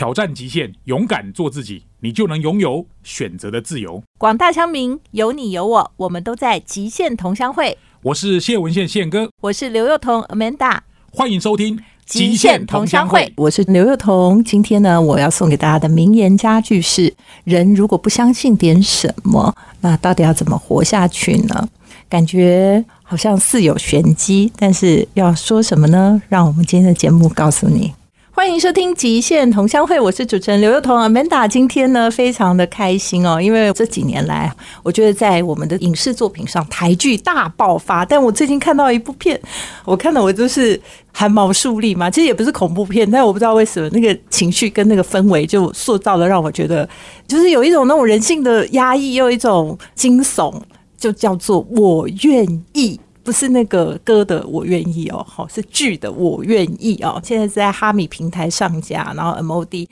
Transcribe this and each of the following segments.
挑战极限，勇敢做自己，你就能拥有选择的自由。广大乡民，有你有我，我们都在极限同乡会。我是谢文宪宪哥，我是刘幼彤 Amanda，欢迎收听《极限同乡会》。我是刘幼彤，今天呢，我要送给大家的名言佳句是：人如果不相信点什么，那到底要怎么活下去呢？感觉好像似有玄机，但是要说什么呢？让我们今天的节目告诉你。欢迎收听《极限同乡会》，我是主持人刘幼彤 Amanda。今天呢，非常的开心哦，因为这几年来，我觉得在我们的影视作品上，台剧大爆发。但我最近看到一部片，我看到我就是汗毛竖立嘛。其实也不是恐怖片，但我不知道为什么那个情绪跟那个氛围就塑造了，让我觉得就是有一种那种人性的压抑，又一种惊悚，就叫做我愿意。不是那个歌的我愿意哦，好是剧的我愿意哦。现在是在哈米平台上架，然后 MOD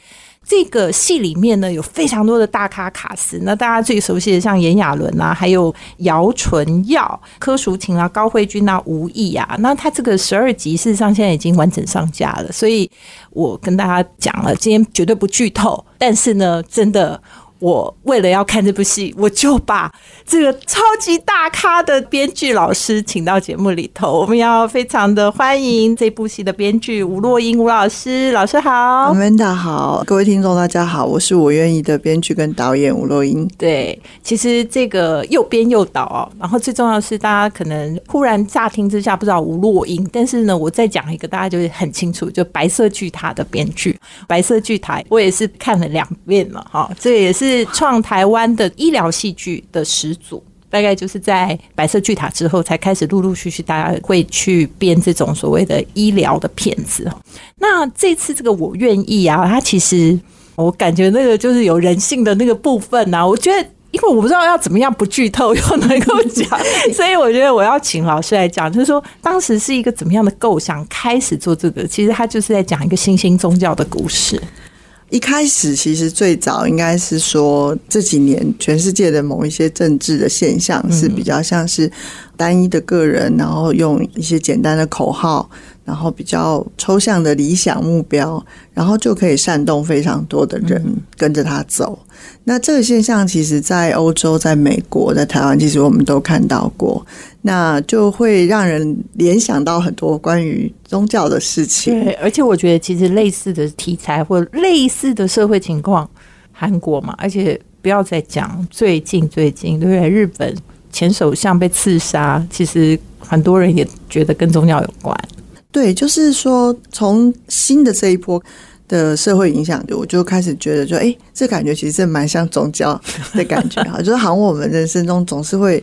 这个戏里面呢有非常多的大咖卡司，那大家最熟悉的像炎亚纶啊，还有姚纯耀、柯淑琴啊、高慧君啊、吴毅啊。那他这个十二集事实上现在已经完整上架了，所以我跟大家讲了，今天绝对不剧透，但是呢，真的。我为了要看这部戏，我就把这个超级大咖的编剧老师请到节目里头。我们要非常的欢迎这部戏的编剧吴若英吴老师，老师好，Amanda 好，各位听众大家好，我是我愿意的编剧跟导演吴若英。对，其实这个又编又导哦，然后最重要的是，大家可能忽然乍听之下不知道吴若英，但是呢，我再讲一个，大家就会很清楚，就白色巨塔的编剧，白色巨塔，我也是看了两遍了哈，这也是。是创台湾的医疗戏剧的始祖，大概就是在白色巨塔之后，才开始陆陆续续大家会去编这种所谓的医疗的片子那这次这个我愿意啊，它其实我感觉那个就是有人性的那个部分啊。我觉得，因为我不知道要怎么样不剧透又能够讲，所以我觉得我要请老师来讲，就是说当时是一个怎么样的构想开始做这个，其实他就是在讲一个新兴宗教的故事。一开始其实最早应该是说这几年全世界的某一些政治的现象是比较像是单一的个人，然后用一些简单的口号。然后比较抽象的理想目标，然后就可以煽动非常多的人跟着他走。那这个现象，其实在欧洲、在美国、在台湾，其实我们都看到过。那就会让人联想到很多关于宗教的事情。对，而且我觉得，其实类似的题材或类似的社会情况，韩国嘛，而且不要再讲最近最近，对不对？日本前首相被刺杀，其实很多人也觉得跟宗教有关。对，就是说，从新的这一波的社会影响，我就开始觉得，就哎，这感觉其实蛮像宗教的感觉哈，就是好像我们人生中总是会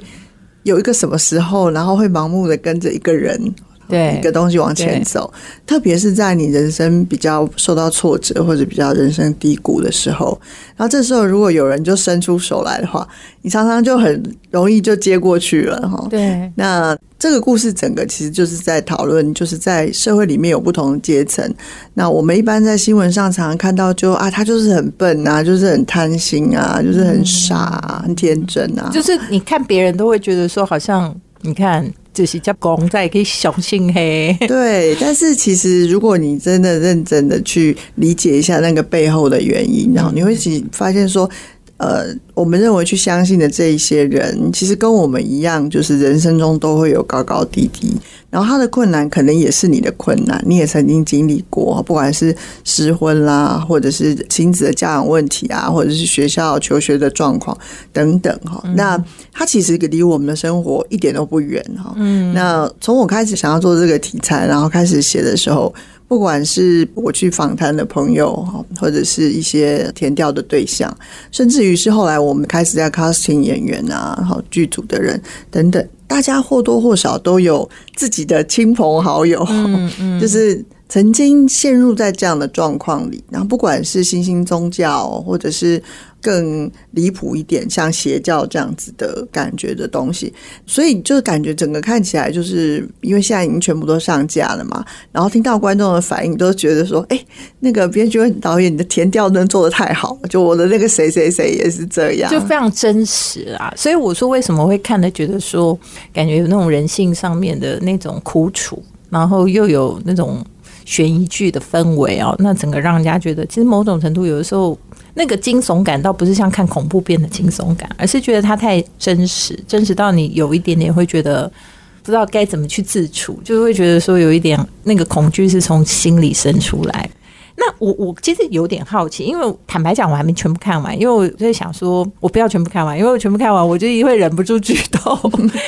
有一个什么时候，然后会盲目的跟着一个人。对一个东西往前走，特别是在你人生比较受到挫折或者比较人生低谷的时候，然后这时候如果有人就伸出手来的话，你常常就很容易就接过去了哈。对，那这个故事整个其实就是在讨论，就是在社会里面有不同的阶层。那我们一般在新闻上常常看到，就啊，他就是很笨啊，就是很贪心啊，就是很傻啊、很天真啊，就是你看别人都会觉得说，好像你看。就是叫公仔可以相信嘿，对。但是其实，如果你真的认真的去理解一下那个背后的原因，然后你会发现说。呃，我们认为去相信的这一些人，其实跟我们一样，就是人生中都会有高高低低。然后他的困难可能也是你的困难，你也曾经经历过，不管是失婚啦，或者是亲子的教养问题啊，或者是学校求学的状况等等哈。那他其实离我们的生活一点都不远哈。嗯，那从我开始想要做这个题材，然后开始写的时候。不管是我去访谈的朋友，或者是一些填调的对象，甚至于是后来我们开始在 casting 演员啊，好剧组的人等等，大家或多或少都有自己的亲朋好友，嗯嗯，就是曾经陷入在这样的状况里，然后不管是新兴宗教，或者是。更离谱一点，像邪教这样子的感觉的东西，所以就感觉整个看起来，就是因为现在已经全部都上架了嘛，然后听到观众的反应，都觉得说，哎，那个编剧导演你的填调真做的太好，就我的那个谁谁谁也是这样，就非常真实啊。所以我说为什么会看的觉得说，感觉有那种人性上面的那种苦楚，然后又有那种。悬疑剧的氛围哦，那整个让人家觉得，其实某种程度有的时候那个惊悚感倒不是像看恐怖片的惊悚感，而是觉得它太真实，真实到你有一点点会觉得不知道该怎么去自处，就会觉得说有一点那个恐惧是从心里生出来。那我我其实有点好奇，因为坦白讲，我还没全部看完，因为我在想说，我不要全部看完，因为我全部看完，我就会忍不住剧透。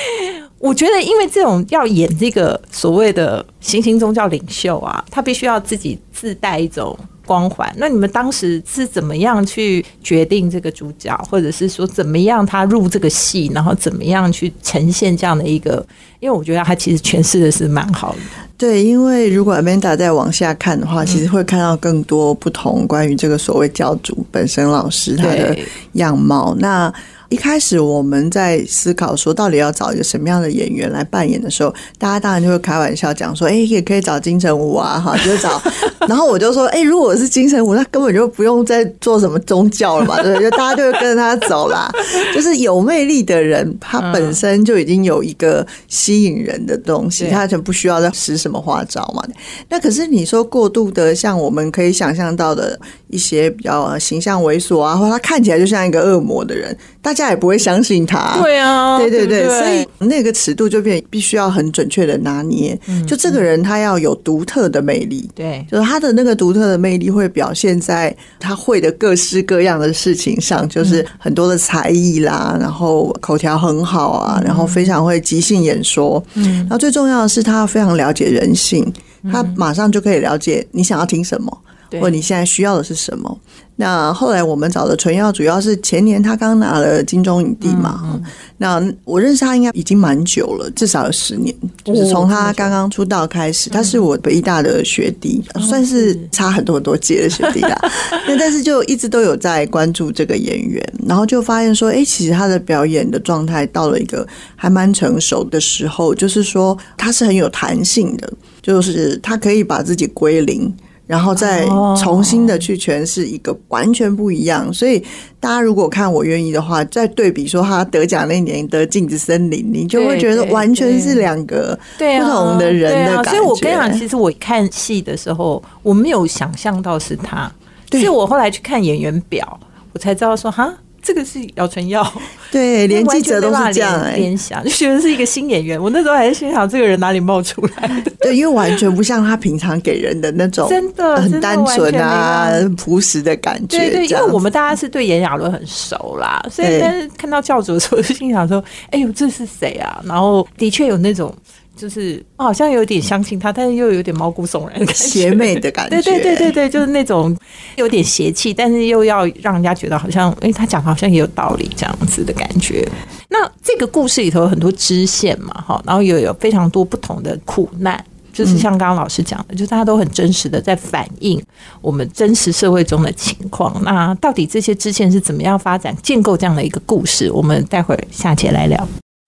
我觉得，因为这种要演这个所谓的行星宗教领袖啊，他必须要自己自带一种光环。那你们当时是怎么样去决定这个主角，或者是说怎么样他入这个戏，然后怎么样去呈现这样的一个？因为我觉得他其实诠释的是蛮好的。对，因为如果 Amanda 再往下看的话，其实会看到更多不同关于这个所谓教主本身老师他的样貌。那一开始我们在思考说，到底要找一个什么样的演员来扮演的时候，大家当然就会开玩笑讲说，哎，也可以找金城武啊，哈，就找。然后我就说，哎，如果是金城武，那根本就不用再做什么宗教了嘛，对不对？就大家就会跟着他走啦。就是有魅力的人，他本身就已经有一个吸引人的东西，他就不需要再使什么花招嘛。那可是你说过度的，像我们可以想象到的一些比较形象猥琐啊，或他看起来就像一个恶魔的人，大家也不会相信他。对啊，对对对，所以那个尺度就变必须要很准确的拿捏。就这个人他要有独特的魅力，对，就是他的那个独特的魅力会表现在他会的各式各样的事情上，就是很多的才艺啦，然后口条很好啊，然后非常会即兴演说。嗯，然后最重要的是他非常了解人性，他马上就可以了解你想要听什么，或你现在需要的是什么。那后来我们找的纯耀，主要是前年他刚拿了金钟影帝嘛。那我认识他应该已经蛮久了，至少有十年，就是从他刚刚出道开始。他是我北艺大的学弟，算是差很多很多届的学弟啦。那 但是就一直都有在关注这个演员，然后就发现说，哎，其实他的表演的状态到了一个还蛮成熟的时候，就是说他是很有弹性的，就是他可以把自己归零。然后再重新的去诠释一个完全不一样，所以大家如果看我愿意的话，再对比说他得奖那年得镜子森林，你就会觉得完全是两个不同的人的感觉。所以我跟你讲，其实我看戏的时候，我没有想象到是他，是我后来去看演员表，我才知道说哈。这个是姚晨耀，对，连记者都是这样哎，联想 就觉得是一个新演员。我那时候还是心想，这个人哪里冒出来的？对，因为完全不像他平常给人的那种，真的很单纯啊、朴实的感觉。对对，因为我们大家是对炎亚纶很熟啦，所以但是看到教主的时候，就心想说：“哎呦，这是谁啊？”然后的确有那种。就是好像有点相信他，但是又有点毛骨悚然、邪魅的感觉。对对对对对，就是那种有点邪气，但是又要让人家觉得好像，哎，他讲好像也有道理这样子的感觉。那这个故事里头有很多支线嘛，哈，然后又有非常多不同的苦难，就是像刚刚老师讲的，就是大家都很真实的在反映我们真实社会中的情况。那到底这些支线是怎么样发展、建构这样的一个故事？我们待会儿下节来聊。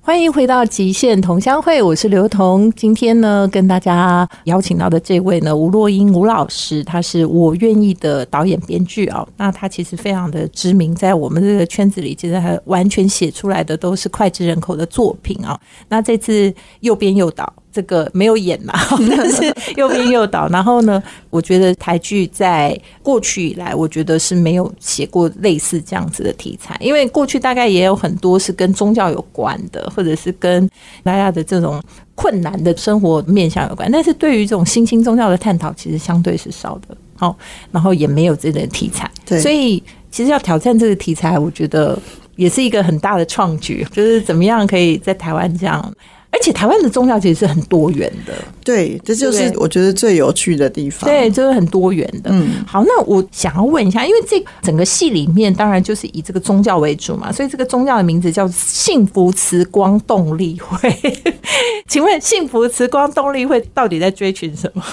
欢迎回到极限同乡会，我是刘彤。今天呢，跟大家邀请到的这位呢，吴若英吴老师，他是我愿意的导演编剧哦。那他其实非常的知名，在我们这个圈子里，其实还完全写出来的都是脍炙人口的作品啊。那这次又编又导。这个没有演嘛，但是又编又导。然后呢，我觉得台剧在过去以来，我觉得是没有写过类似这样子的题材，因为过去大概也有很多是跟宗教有关的，或者是跟大家的这种困难的生活面向有关。但是对于这种新兴宗教的探讨，其实相对是少的。好，然后也没有这类题材，所以其实要挑战这个题材，我觉得也是一个很大的创举，就是怎么样可以在台湾这样。而且台湾的宗教其实是很多元的，对，这就是我觉得最有趣的地方。对，就是很多元的。嗯，好，那我想要问一下，因为这整个戏里面当然就是以这个宗教为主嘛，所以这个宗教的名字叫幸福慈光动力会。请问幸福慈光动力会到底在追寻什么？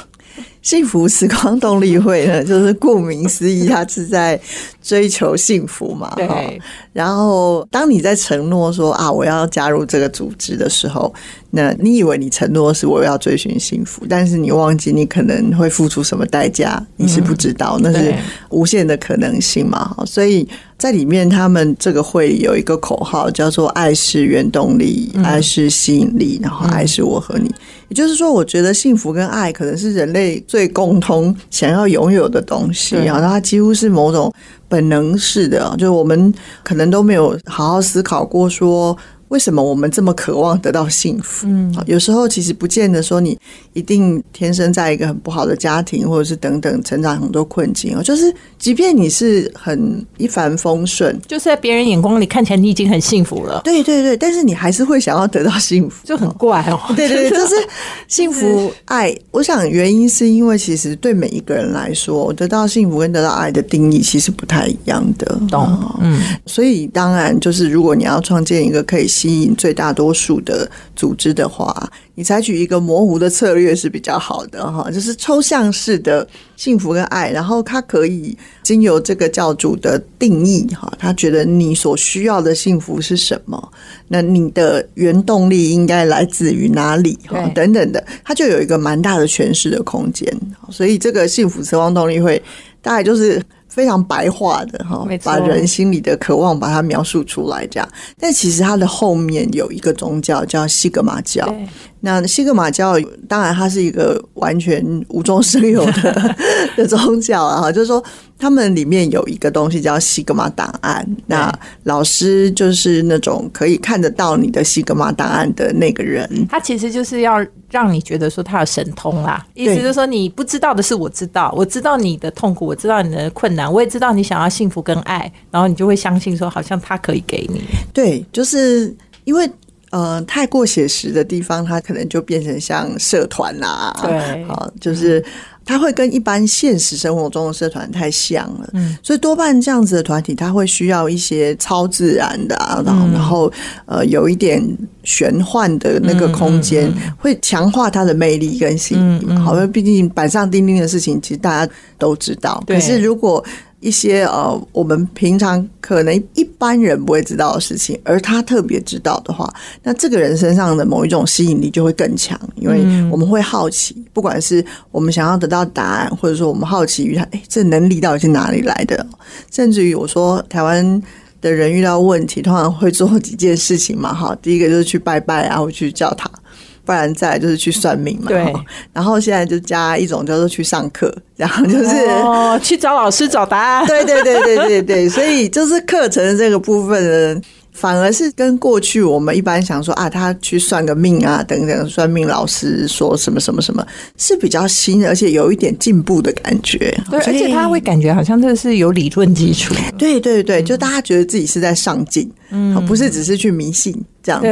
幸福时光动力会呢，就是顾名思义，它是在追求幸福嘛。对。然后，当你在承诺说啊，我要加入这个组织的时候，那你以为你承诺是我要追寻幸福，但是你忘记你可能会付出什么代价，你是不知道，那是无限的可能性嘛。所以在里面，他们这个会有一个口号，叫做“爱是原动力，爱是吸引力，然后爱是我和你”。也就是说，我觉得幸福跟爱可能是人类最最共同想要拥有的东西啊，然后它几乎是某种本能式的，就是我们可能都没有好好思考过说。为什么我们这么渴望得到幸福？嗯，有时候其实不见得说你一定天生在一个很不好的家庭，或者是等等成长很多困境哦。就是即便你是很一帆风顺，就是在别人眼光里看起来你已经很幸福了。对对对，但是你还是会想要得到幸福，就很怪哦。对对对，就是幸福爱。我想原因是因为其实对每一个人来说，得到幸福跟得到爱的定义其实不太一样的。懂，嗯。所以当然就是如果你要创建一个可以。吸引最大多数的组织的话，你采取一个模糊的策略是比较好的哈，就是抽象式的幸福跟爱，然后它可以经由这个教主的定义哈，他觉得你所需要的幸福是什么，那你的原动力应该来自于哪里哈，等等的，它就有一个蛮大的诠释的空间，所以这个幸福渴望动力会大概就是。非常白话的哈，把人心里的渴望把它描述出来，这样。但其实它的后面有一个宗教叫西格玛教。那西格玛教当然它是一个完全无中生有的 的宗教啊，就是说他们里面有一个东西叫西格玛档案。那老师就是那种可以看得到你的西格玛档案的那个人，他其实就是要让你觉得说他有神通啦，意思就是说你不知道的是我知道，我知道你的痛苦，我知道你的困难，我也知道你想要幸福跟爱，然后你就会相信说好像他可以给你。对，就是因为。呃，太过写实的地方，它可能就变成像社团啦，对，好，就是它会跟一般现实生活中的社团太像了，嗯，所以多半这样子的团体，它会需要一些超自然的，然后然后呃，有一点玄幻的那个空间，会强化它的魅力跟吸引力。好，因为毕竟板上钉钉的事情，其实大家都知道，可是如果一些呃，我们平常可能一般人不会知道的事情，而他特别知道的话，那这个人身上的某一种吸引力就会更强，因为我们会好奇，不管是我们想要得到答案，或者说我们好奇于他，哎，这能力到底是哪里来的？甚至于我说，台湾的人遇到问题，通常会做几件事情嘛，哈，第一个就是去拜拜啊，或去教堂。不然再就是去算命嘛，对。然后现在就加一种叫做去上课，然后就是哦，去找老师找答案。对对对对对对，所以就是课程的这个部分呢，反而是跟过去我们一般想说啊，他去算个命啊等等，算命老师说什么什么什么，是比较新，而且有一点进步的感觉。对，而且他会感觉好像这是有理论基础。对对对，就大家觉得自己是在上进，嗯，不是只是去迷信这样子。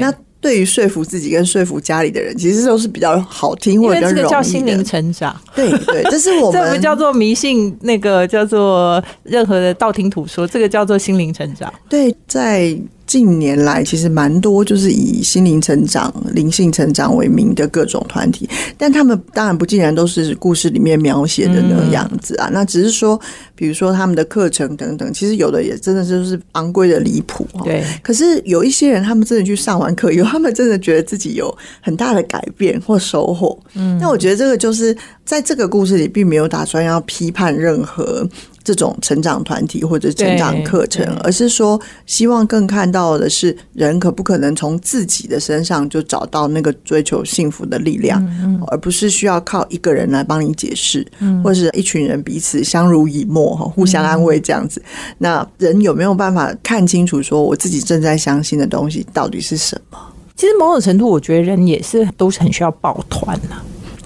那。对于说服自己跟说服家里的人，其实都是比较好听或者这个叫心灵成长。对对，这是我们这不叫做迷信，那个叫做任何的道听途说，这个叫做心灵成长。对，在。近年来，其实蛮多就是以心灵成长、灵性成长为名的各种团体，但他们当然不尽然都是故事里面描写的那个样子啊。那只是说，比如说他们的课程等等，其实有的也真的就是昂贵的离谱。对，可是有一些人，他们真的去上完课以后，他们真的觉得自己有很大的改变或收获。嗯，那我觉得这个就是在这个故事里，并没有打算要批判任何。这种成长团体或者成长课程，而是说希望更看到的是人可不可能从自己的身上就找到那个追求幸福的力量，而不是需要靠一个人来帮你解释，或者是一群人彼此相濡以沫哈，互相安慰这样子。那人有没有办法看清楚说我自己正在相信的东西到底是什么？其实某种程度，我觉得人也是都是很需要抱团的。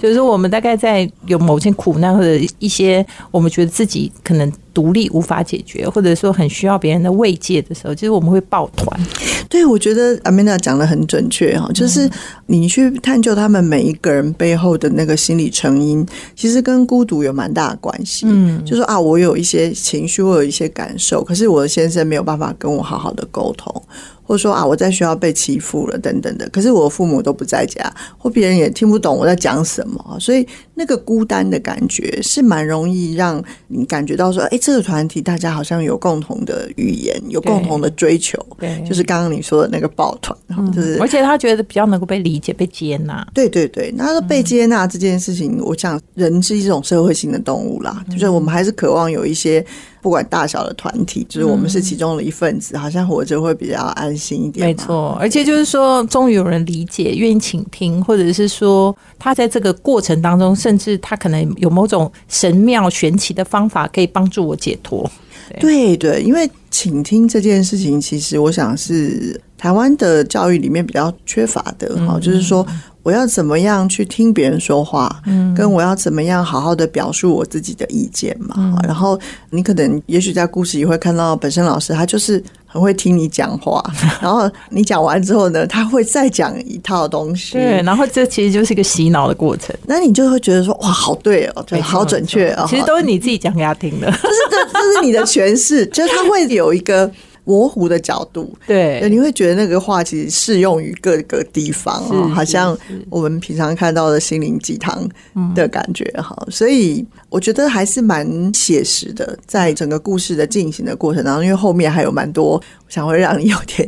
就是我们大概在有某些苦难或者一些我们觉得自己可能独立无法解决，或者说很需要别人的慰藉的时候，其实我们会抱团。对，我觉得阿米娜讲的很准确哈，就是你去探究他们每一个人背后的那个心理成因，其实跟孤独有蛮大的关系。嗯，就说啊，我有一些情绪，我有一些感受，可是我的先生没有办法跟我好好的沟通。或者说啊，我在学校被欺负了，等等的。可是我父母都不在家，或别人也听不懂我在讲什么，所以那个孤单的感觉是蛮容易让你感觉到说，哎，这个团体大家好像有共同的语言，有共同的追求，对，就是刚刚你说的那个抱团，就是，而且他觉得比较能够被理解、被接纳。对对对，那被接纳这件事情，我想人是一种社会性的动物啦，就是我们还是渴望有一些。不管大小的团体，就是我们是其中的一份子，好像活着会比较安心一点。没错，而且就是说，终于有人理解、愿意倾听，或者是说，他在这个过程当中甚至他可能有某种神妙玄奇的方法可以帮助我解脱。对对，因为倾听这件事情，其实我想是台湾的教育里面比较缺乏的哈，就是说。我要怎么样去听别人说话？嗯，跟我要怎么样好好的表述我自己的意见嘛？然后你可能也许在故事里会看到本身老师，他就是很会听你讲话，然后你讲完之后呢，他会再讲一套东西。对，然后这其实就是一个洗脑的过程。那你就会觉得说，哇，好对哦，对，好准确哦。其实都是你自己讲给他听的，就是这这是你的诠释，就是他会有一个。模糊的角度，对，你会觉得那个话其实适用于各个地方哦，好像我们平常看到的心灵鸡汤的感觉哈，所以我觉得还是蛮写实的，在整个故事的进行的过程当中，因为后面还有蛮多，我想会让你有点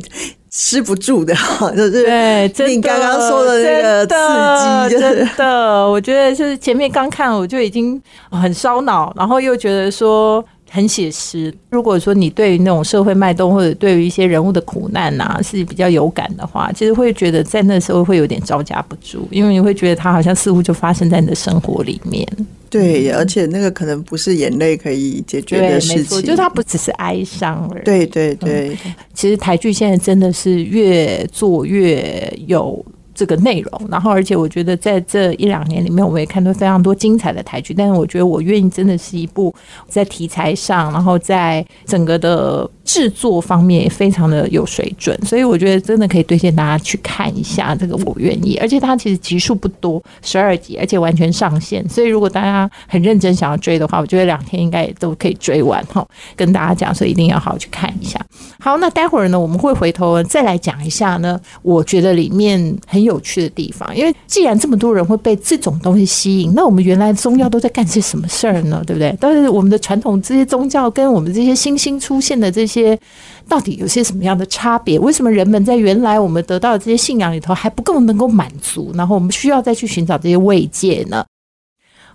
吃不住的 哈，就是对，你刚刚说的那个刺激，真的，我觉得就是前面刚看我就已经很烧脑，然后又觉得说。很写实。如果说你对于那种社会脉动，或者对于一些人物的苦难呐，是比较有感的话，其实会觉得在那时候会有点招架不住，因为你会觉得它好像似乎就发生在你的生活里面。对，而且那个可能不是眼泪可以解决的事情，就是它不只是哀伤而已。对对对，其实台剧现在真的是越做越有。这个内容，然后而且我觉得在这一两年里面，我们也看到非常多精彩的台剧。但是我觉得我愿意真的是一部在题材上，然后在整个的制作方面也非常的有水准。所以我觉得真的可以推荐大家去看一下这个。我愿意，而且它其实集数不多，十二集，而且完全上线。所以如果大家很认真想要追的话，我觉得两天应该也都可以追完哈。跟大家讲，所以一定要好好去看一下。好，那待会儿呢，我们会回头再来讲一下呢。我觉得里面很。有趣的地方，因为既然这么多人会被这种东西吸引，那我们原来宗教都在干些什么事儿呢？对不对？但是我们的传统这些宗教跟我们这些新兴出现的这些，到底有些什么样的差别？为什么人们在原来我们得到的这些信仰里头还不够能够满足？然后我们需要再去寻找这些慰藉呢？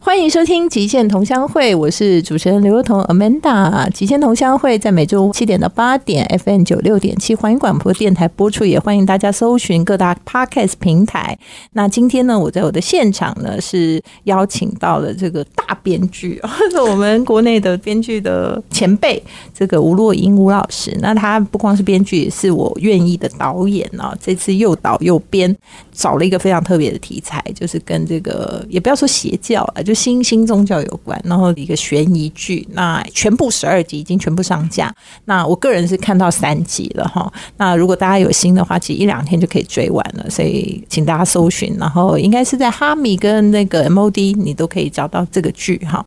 欢迎收听《极限同乡会》，我是主持人刘若彤 Amanda。《极限同乡会》在每周七点到八点，FM 九六点七环宇广播电台播出，也欢迎大家搜寻各大 Podcast 平台。那今天呢，我在我的现场呢是邀请到了这个大编剧，是 我们国内的编剧的前辈，这个吴若英吴老师。那他不光是编剧，也是我愿意的导演啊。这次又导又编，找了一个非常特别的题材，就是跟这个也不要说邪教啊。就新兴宗教有关，然后一个悬疑剧，那全部十二集已经全部上架。那我个人是看到三集了哈。那如果大家有心的话，其实一两天就可以追完了。所以请大家搜寻，然后应该是在哈米跟那个 MOD，你都可以找到这个剧哈。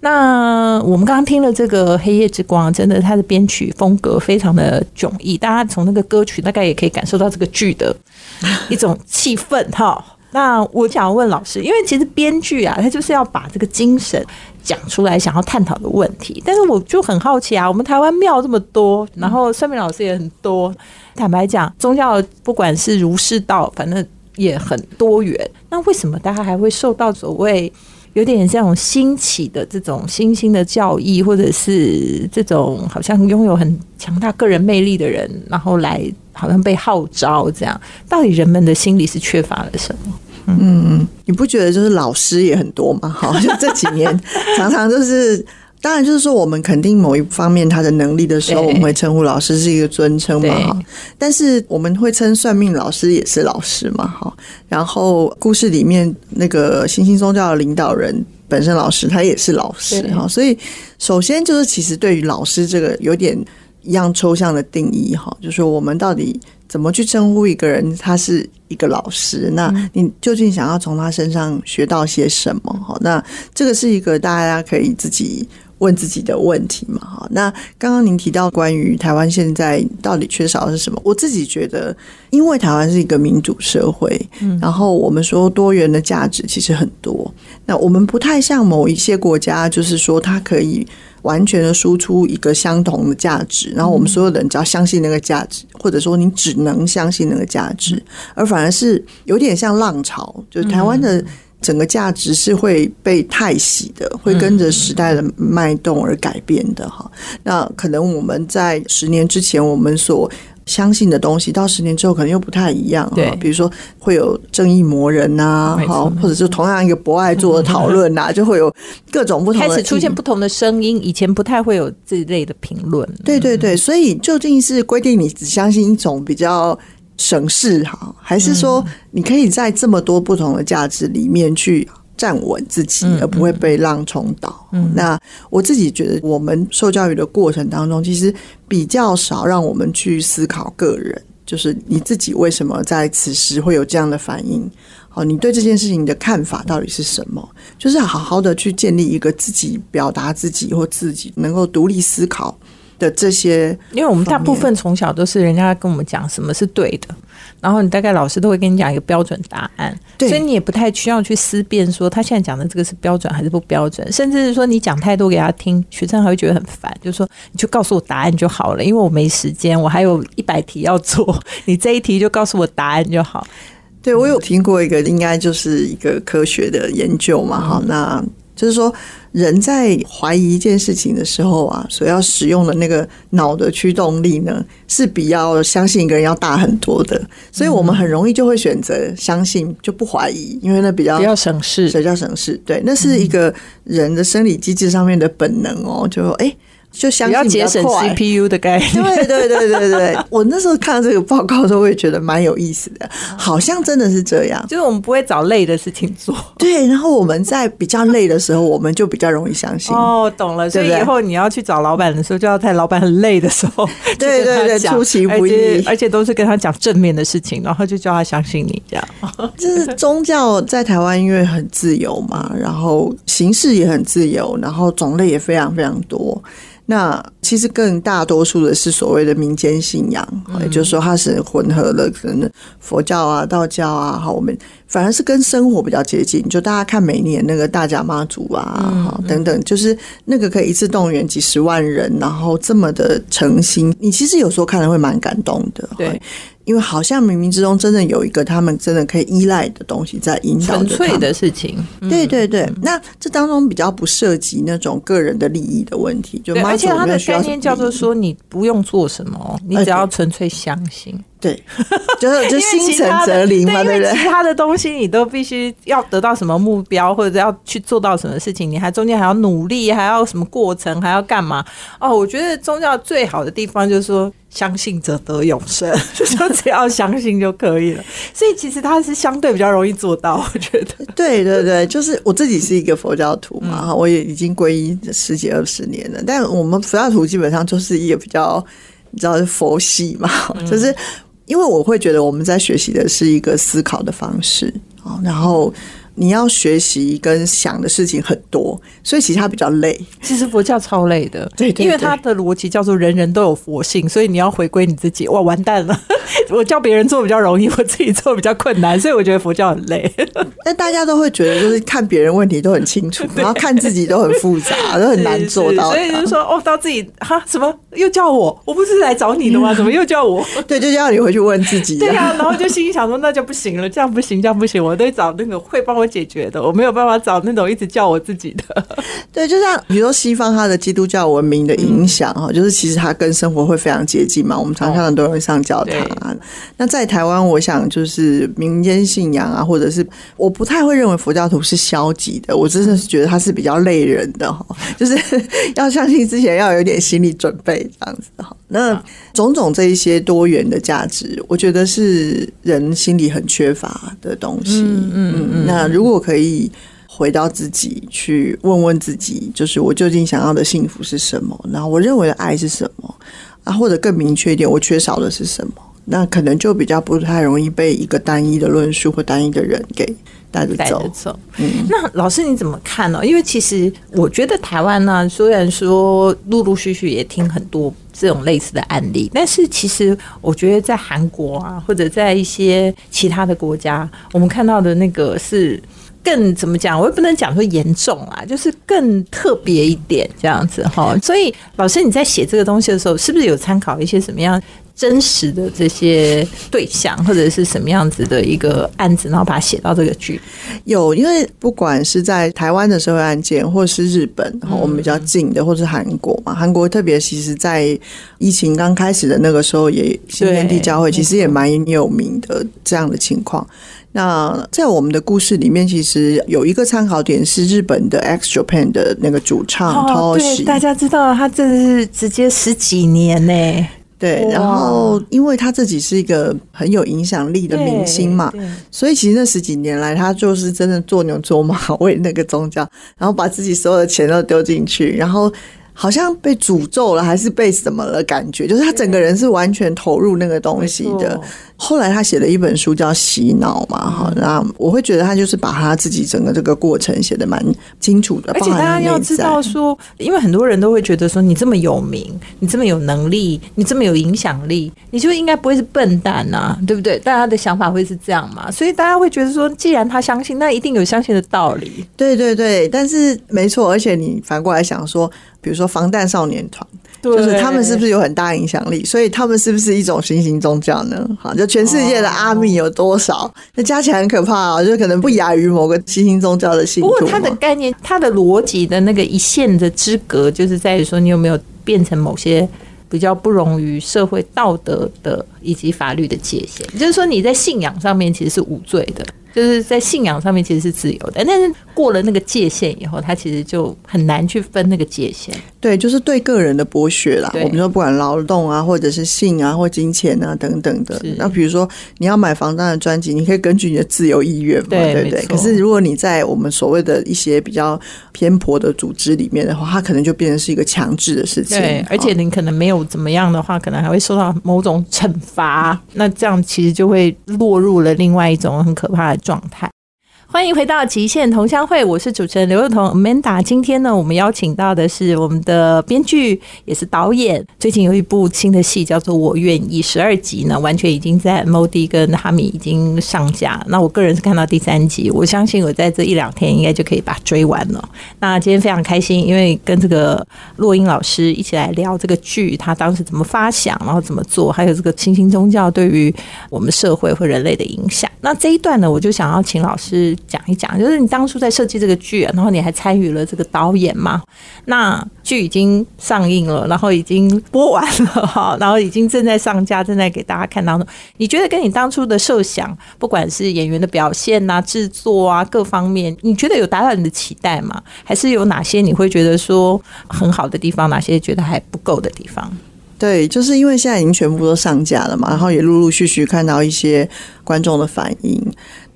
那我们刚刚听了这个《黑夜之光》，真的它的编曲风格非常的迥异，大家从那个歌曲大概也可以感受到这个剧的 一种气氛哈。那我想要问老师，因为其实编剧啊，他就是要把这个精神讲出来，想要探讨的问题。但是我就很好奇啊，我们台湾庙这么多，然后算命老师也很多，坦白讲，宗教不管是儒释道，反正也很多元。那为什么大家还会受到所谓有点这种兴起的这种新兴的教义，或者是这种好像拥有很强大个人魅力的人，然后来好像被号召这样？到底人们的心里是缺乏了什么？嗯，你不觉得就是老师也很多吗？哈，就这几年常常就是，当然就是说我们肯定某一方面他的能力的时候，我们会称呼老师是一个尊称嘛，哈。但是我们会称算命老师也是老师嘛，哈。然后故事里面那个新兴宗教的领导人本身老师他也是老师哈，所以首先就是其实对于老师这个有点一样抽象的定义哈，就是我们到底。怎么去称呼一个人？他是一个老师，那你究竟想要从他身上学到些什么？哈，那这个是一个大家可以自己问自己的问题嘛？哈，那刚刚您提到关于台湾现在到底缺少的是什么？我自己觉得，因为台湾是一个民主社会，然后我们说多元的价值其实很多，那我们不太像某一些国家，就是说它可以。完全的输出一个相同的价值，然后我们所有人只要相信那个价值，或者说你只能相信那个价值，而反而是有点像浪潮，就是台湾的整个价值是会被太洗的，会跟着时代的脉动而改变的哈。那可能我们在十年之前，我们所相信的东西，到十年之后可能又不太一样。对比如说会有正义魔人呐、好，或者是同样一个博爱做的讨论呐，就会有各种不同的开始出现不同的声音，以前不太会有这一类的评论。对对对，所以究竟是规定你只相信一种比较省事好，还是说你可以在这么多不同的价值里面去站稳自己，而不会被浪冲倒？那我自己觉得，我们受教育的过程当中，其实比较少让我们去思考个人，就是你自己为什么在此时会有这样的反应。好，你对这件事情的看法到底是什么？就是好好的去建立一个自己表达自己或自己能够独立思考的这些因为我们大部分从小都是人家跟我们讲什么是对的，然后你大概老师都会跟你讲一个标准答案，对。所以你也不太需要去思辨说他现在讲的这个是标准还是不标准，甚至是说你讲太多给他听，学生还会觉得很烦，就是说你就告诉我答案就好了，因为我没时间，我还有一百题要做，你这一题就告诉我答案就好。对，我有听过一个，应该就是一个科学的研究嘛，哈、那就是说，人在怀疑一件事情的时候啊，所要使用的那个脑的驱动力呢，是比要相信一个人要大很多的，所以我们很容易就会选择相信，就不怀疑，因为那比较比较省事，比较省事。对，那是一个人的生理机制上面的本能哦，就哎。就相比信比较节省 CPU 的概念。对对对对对，我那时候看到这个报告的时候，我也觉得蛮有意思的，好像真的是这样。就是我们不会找累的事情做。对，然后我们在比较累的时候，我们就比较容易相信。哦，懂了。所以以后你要去找老板的时候，就要在老板很累的时候，对对对出其不意而且而且都是跟他讲正面的事情，然后就叫他相信你这样。就是宗教在台湾因为很自由嘛，然后形式也很自由，然后种类也非常非常多。那其实更大多数的是所谓的民间信仰，也就是说它是混合了可能佛教啊、道教啊，好，我们反而是跟生活比较接近。就大家看每年那个大甲妈祖啊，好等等，就是那个可以一次动员几十万人，然后这么的诚心，你其实有时候看了会蛮感动的。对。因为好像冥冥之中真的有一个他们真的可以依赖的东西在引导纯粹的事情，对对对，那这当中比较不涉及那种个人的利益的问题，就而且它的概念叫做说，你不用做什么，你只要纯粹相信。对，就是就心诚则灵嘛，对不对？其他的东西你都必须要得到什么目标，或者要去做到什么事情，你还中间还要努力，还要什么过程，还要干嘛？哦，我觉得宗教最好的地方就是说，相信者得永生，就说只要相信就可以了。所以其实它是相对比较容易做到，我觉得。对对对，就是我自己是一个佛教徒嘛，我也已经皈依十几二十年了，但我们佛教徒基本上就是一个比较，你知道是佛系嘛，就是因为我会觉得我们在学习的是一个思考的方式啊，然后。你要学习跟想的事情很多，所以其实它比较累。其实佛教超累的，对对对因为它的逻辑叫做人人都有佛性，所以你要回归你自己。哇，完蛋了！我叫别人做比较容易，我自己做比较困难，所以我觉得佛教很累。但大家都会觉得，就是看别人问题都很清楚，然后看自己都很复杂，都很难做到 所以就是说，哦，到自己哈什么又叫我，我不是来找你的吗？怎么又叫我？对，就叫你回去问自己。对啊，然后就心里想说，那就不行了，这样不行，这样不行，我得找那个会帮我解决的，我没有办法找那种一直叫我自己的。对，就像比如说西方它的基督教文明的影响哈，就是其实它跟生活会非常接近嘛。我们常常很多人上教堂啊。那在台湾，我想就是民间信仰啊，或者是我不太会认为佛教徒是消极的，我真的是觉得他是比较累人的哈，就是 要相信之前要有点心理准备这样子哈。那种种这一些多元的价值，我觉得是人心里很缺乏的东西。嗯嗯嗯。那如果可以。回到自己去问问自己，就是我究竟想要的幸福是什么？然后我认为的爱是什么？啊，或者更明确一点，我缺少的是什么？那可能就比较不太容易被一个单一的论述或单一的人给带着走。走。嗯，那老师你怎么看呢？因为其实我觉得台湾呢，虽然说陆陆续续也听很多这种类似的案例，但是其实我觉得在韩国啊，或者在一些其他的国家，我们看到的那个是。更怎么讲？我也不能讲说严重啊，就是更特别一点这样子哈。所以老师你在写这个东西的时候，是不是有参考一些什么样真实的这些对象，或者是什么样子的一个案子，然后把它写到这个剧？有，因为不管是在台湾的社会案件，或是日本，然后我们比较近的，或是韩国嘛，韩国特别其实在疫情刚开始的那个时候，也新天地教会其实也蛮有名的这样的情况。那在我们的故事里面，其实有一个参考点是日本的 X Japan 的那个主唱 Toshi，大家知道他这是直接十几年呢。对，然后因为他自己是一个很有影响力的明星嘛，所以其实那十几年来，他就是真的做牛做马为那个宗教，然后把自己所有的钱都丢进去，然后。好像被诅咒了，还是被什么了？感觉就是他整个人是完全投入那个东西的。后来他写了一本书叫《洗脑》嘛，哈，那我会觉得他就是把他自己整个这个过程写的蛮清楚的。而且大家要知道说，因为很多人都会觉得说，你这么有名，你这么有能力，你这么有影响力，你就应该不会是笨蛋呐，对不对？大家的想法会是这样嘛？所以大家会觉得说，既然他相信，那一定有相信的道理。对对对，但是没错，而且你反过来想说。比如说防弹少年团，就是他们是不是有很大影响力？所以他们是不是一种新型宗教呢？好，就全世界的阿密有多少？那加起来很可怕啊！就可能不亚于某个新兴宗教的信徒。不过它的概念，它的逻辑的那个一线的之隔，就是在于说，你有没有变成某些比较不容于社会道德的以及法律的界限？就是说，你在信仰上面其实是无罪的。就是在信仰上面其实是自由的，但是过了那个界限以后，他其实就很难去分那个界限。对，就是对个人的剥削啦。我们说不管劳动啊，或者是性啊，或金钱啊等等的。那比如说你要买房当的专辑，你可以根据你的自由意愿嘛，对不对？可是如果你在我们所谓的一些比较偏颇的组织里面的话，它可能就变成是一个强制的事情。对，而且你可能没有怎么样的话，可能还会受到某种惩罚。那这样其实就会落入了另外一种很可怕的。状态。欢迎回到极限同乡会，我是主持人刘幼彤 Amanda。今天呢，我们邀请到的是我们的编剧，也是导演。最近有一部新的戏叫做《我愿意》，十二集呢，完全已经在 Modi 跟哈米已经上架。那我个人是看到第三集，我相信我在这一两天应该就可以把它追完了。那今天非常开心，因为跟这个洛英老师一起来聊这个剧，他当时怎么发想，然后怎么做，还有这个新兴宗教对于我们社会或人类的影响。那这一段呢，我就想要请老师。讲一讲，就是你当初在设计这个剧，然后你还参与了这个导演嘛？那剧已经上映了，然后已经播完了哈，然后已经正在上架，正在给大家看当中。你觉得跟你当初的设想，不管是演员的表现啊、制作啊各方面，你觉得有达到你的期待吗？还是有哪些你会觉得说很好的地方，哪些觉得还不够的地方？对，就是因为现在已经全部都上架了嘛，然后也陆陆续续看到一些观众的反应。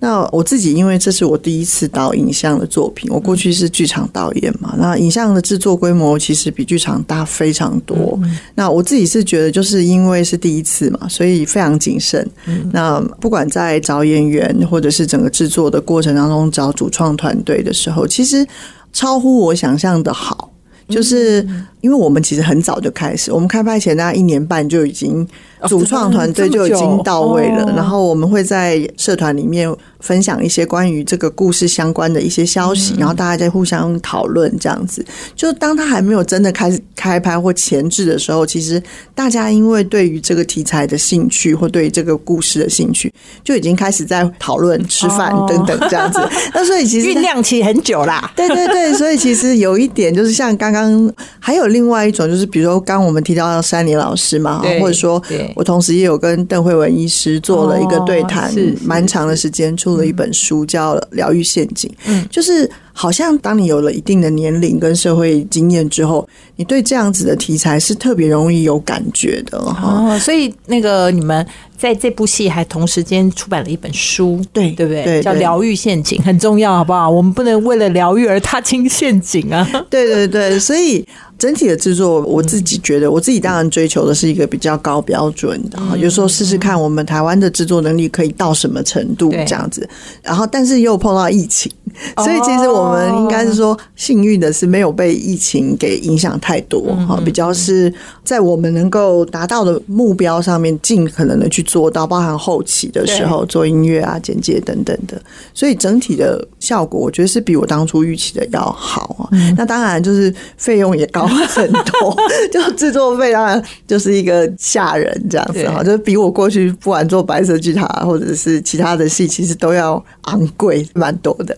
那我自己，因为这是我第一次导影像的作品，我过去是剧场导演嘛，那影像的制作规模其实比剧场大非常多。那我自己是觉得，就是因为是第一次嘛，所以非常谨慎。那不管在找演员，或者是整个制作的过程当中找主创团队的时候，其实超乎我想象的好。就是因为我们其实很早就开始，我们开拍前大概一年半就已经主创团队就已经到位了，然后我们会在社团里面。分享一些关于这个故事相关的一些消息，然后大家在互相讨论，这样子。就当他还没有真的开始开拍或前置的时候，其实大家因为对于这个题材的兴趣或对于这个故事的兴趣，就已经开始在讨论吃饭等等这样子。那所以其实酝酿期很久啦。对对对，所以其实有一点就是像刚刚还有另外一种，就是比如说刚我们提到山林老师嘛，或者说我同时也有跟邓慧文医师做了一个对谈，蛮长的时间出。出了一本书叫《疗愈陷阱》，嗯，就是好像当你有了一定的年龄跟社会经验之后，你对这样子的题材是特别容易有感觉的哦。所以那个你们在这部戏还同时间出版了一本书，对对不对？叫《疗愈陷阱》，很重要，好不好？我们不能为了疗愈而踏进陷阱啊！对对对，所以。整体的制作，我自己觉得，我自己当然追求的是一个比较高标准的哈。有时候试试看，我们台湾的制作能力可以到什么程度这样子。然后，但是又碰到疫情，所以其实我们应该是说幸运的是没有被疫情给影响太多哈，比较是在我们能够达到的目标上面尽可能的去做到，包含后期的时候做音乐啊、简介等等的，所以整体的效果我觉得是比我当初预期的要好啊。那当然就是费用也高很多，就制作费当然就是一个吓人这样子哈，就是比我过去不管做白色巨塔或者是其他的戏，其实都要昂贵蛮多的。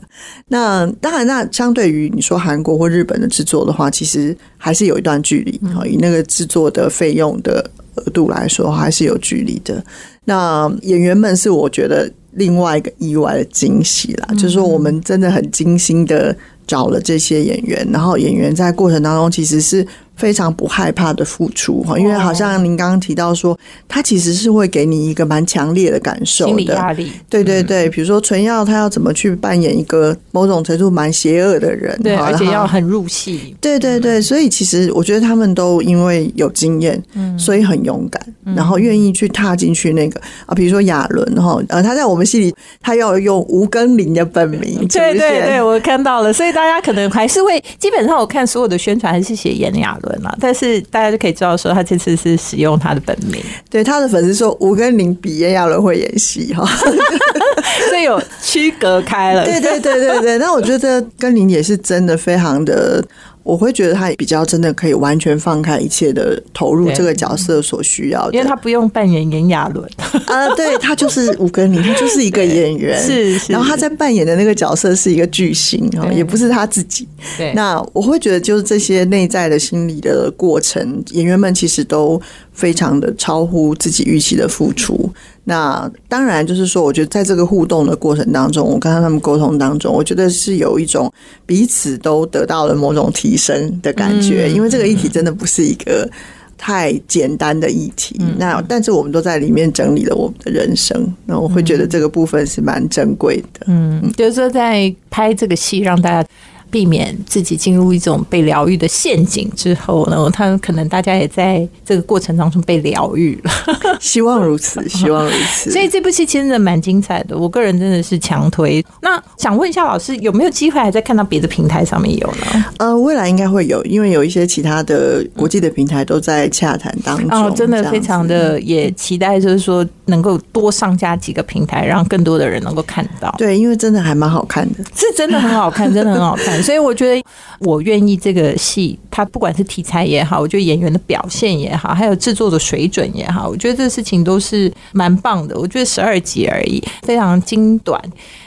那当然，那相对于你说韩国或日本的制作的话，其实还是有一段距离哈。以那个制作的费用的额度来说，还是有距离的。那演员们是我觉得另外一个意外的惊喜啦，就是说我们真的很精心的找了这些演员，然后演员在过程当中其实是。非常不害怕的付出哈，因为好像您刚刚提到说，他其实是会给你一个蛮强烈的感受的。心理压力。对对对，比如说纯耀他要怎么去扮演一个某种程度蛮邪恶的人，对，而且要很入戏。对对对，所以其实我觉得他们都因为有经验，所以很勇敢，然后愿意去踏进去那个啊，比如说亚伦哈，呃，他在我们戏里他要用吴根林的本名，对对对，我看到了，所以大家可能还是会基本上我看所有的宣传还是写演亚伦。但是大家就可以知道说，他这次是使用他的本名。对他的粉丝说，吴跟林比炎亚纶会演戏哈，有区隔开了。对对对对对，那我觉得跟林也是真的非常的。我会觉得他也比较真的可以完全放开一切的投入这个角色所需要，因为他不用扮演炎亚纶啊，对他就是吴根林，他就是一个演员，是，然后他在扮演的那个角色是一个巨星啊，也不是他自己。对，那我会觉得就是这些内在的心理的过程，演员们其实都非常的超乎自己预期的付出。那当然，就是说，我觉得在这个互动的过程当中，我跟他们沟通当中，我觉得是有一种彼此都得到了某种提升的感觉。因为这个议题真的不是一个太简单的议题。那但是我们都在里面整理了我们的人生，那我会觉得这个部分是蛮珍贵的。嗯，就是说在拍这个戏，让大家。避免自己进入一种被疗愈的陷阱之后呢，他可能大家也在这个过程当中被疗愈了。希望如此，希望如此。所以这部戏其实真的蛮精彩的，我个人真的是强推。那想问一下老师，有没有机会还在看到别的平台上面有呢？呃，未来应该会有，因为有一些其他的国际的平台都在洽谈当中。哦，真的非常的也期待，就是说能够多上架几个平台，让更多的人能够看到。对，因为真的还蛮好看的，是真的很好看，真的很好看。所以我觉得，我愿意这个戏，它不管是题材也好，我觉得演员的表现也好，还有制作的水准也好，我觉得这事情都是蛮棒的。我觉得十二集而已，非常精短。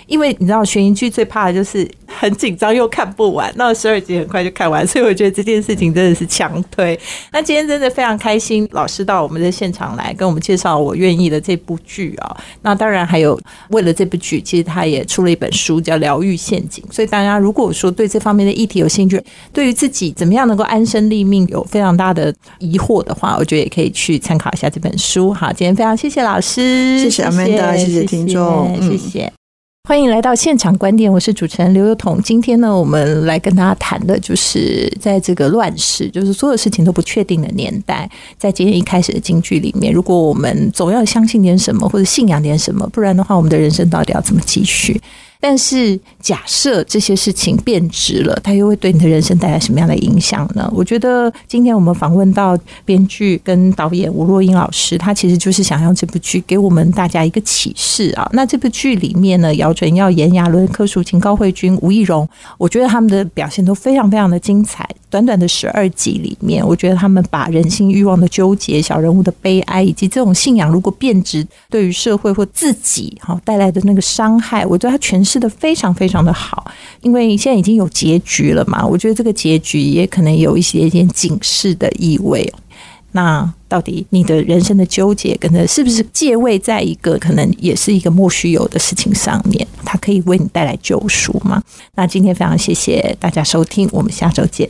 因为你知道，悬疑剧最怕的就是很紧张又看不完，那十二集很快就看完，所以我觉得这件事情真的是强推。那今天真的非常开心，老师到我们的现场来跟我们介绍我愿意的这部剧啊。那当然还有为了这部剧，其实他也出了一本书叫《疗愈陷阱》，所以大家如果说对这方面的议题有兴趣，对于自己怎么样能够安身立命有非常大的疑惑的话，我觉得也可以去参考一下这本书。好，今天非常谢谢老师，谢谢阿曼达，谢谢听众，谢谢。欢迎来到现场观点，我是主持人刘友彤。今天呢，我们来跟大家谈的就是在这个乱世，就是所有事情都不确定的年代，在今天一开始的京剧里面，如果我们总要相信点什么，或者信仰点什么，不然的话，我们的人生到底要怎么继续？但是，假设这些事情变质了，它又会对你的人生带来什么样的影响呢？我觉得今天我们访问到编剧跟导演吴若英老师，他其实就是想要这部剧给我们大家一个启示啊。那这部剧里面呢，姚准耀、炎亚纶、柯淑琴、高慧君、吴亦荣，我觉得他们的表现都非常非常的精彩。短短的十二集里面，我觉得他们把人性欲望的纠结、小人物的悲哀，以及这种信仰如果变质对于社会或自己哈带来的那个伤害，我觉得他全是吃的非常非常的好。因为现在已经有结局了嘛，我觉得这个结局也可能有一些点警示的意味。那到底你的人生的纠结，跟着是不是借位在一个可能也是一个莫须有的事情上面，它可以为你带来救赎吗？那今天非常谢谢大家收听，我们下周见。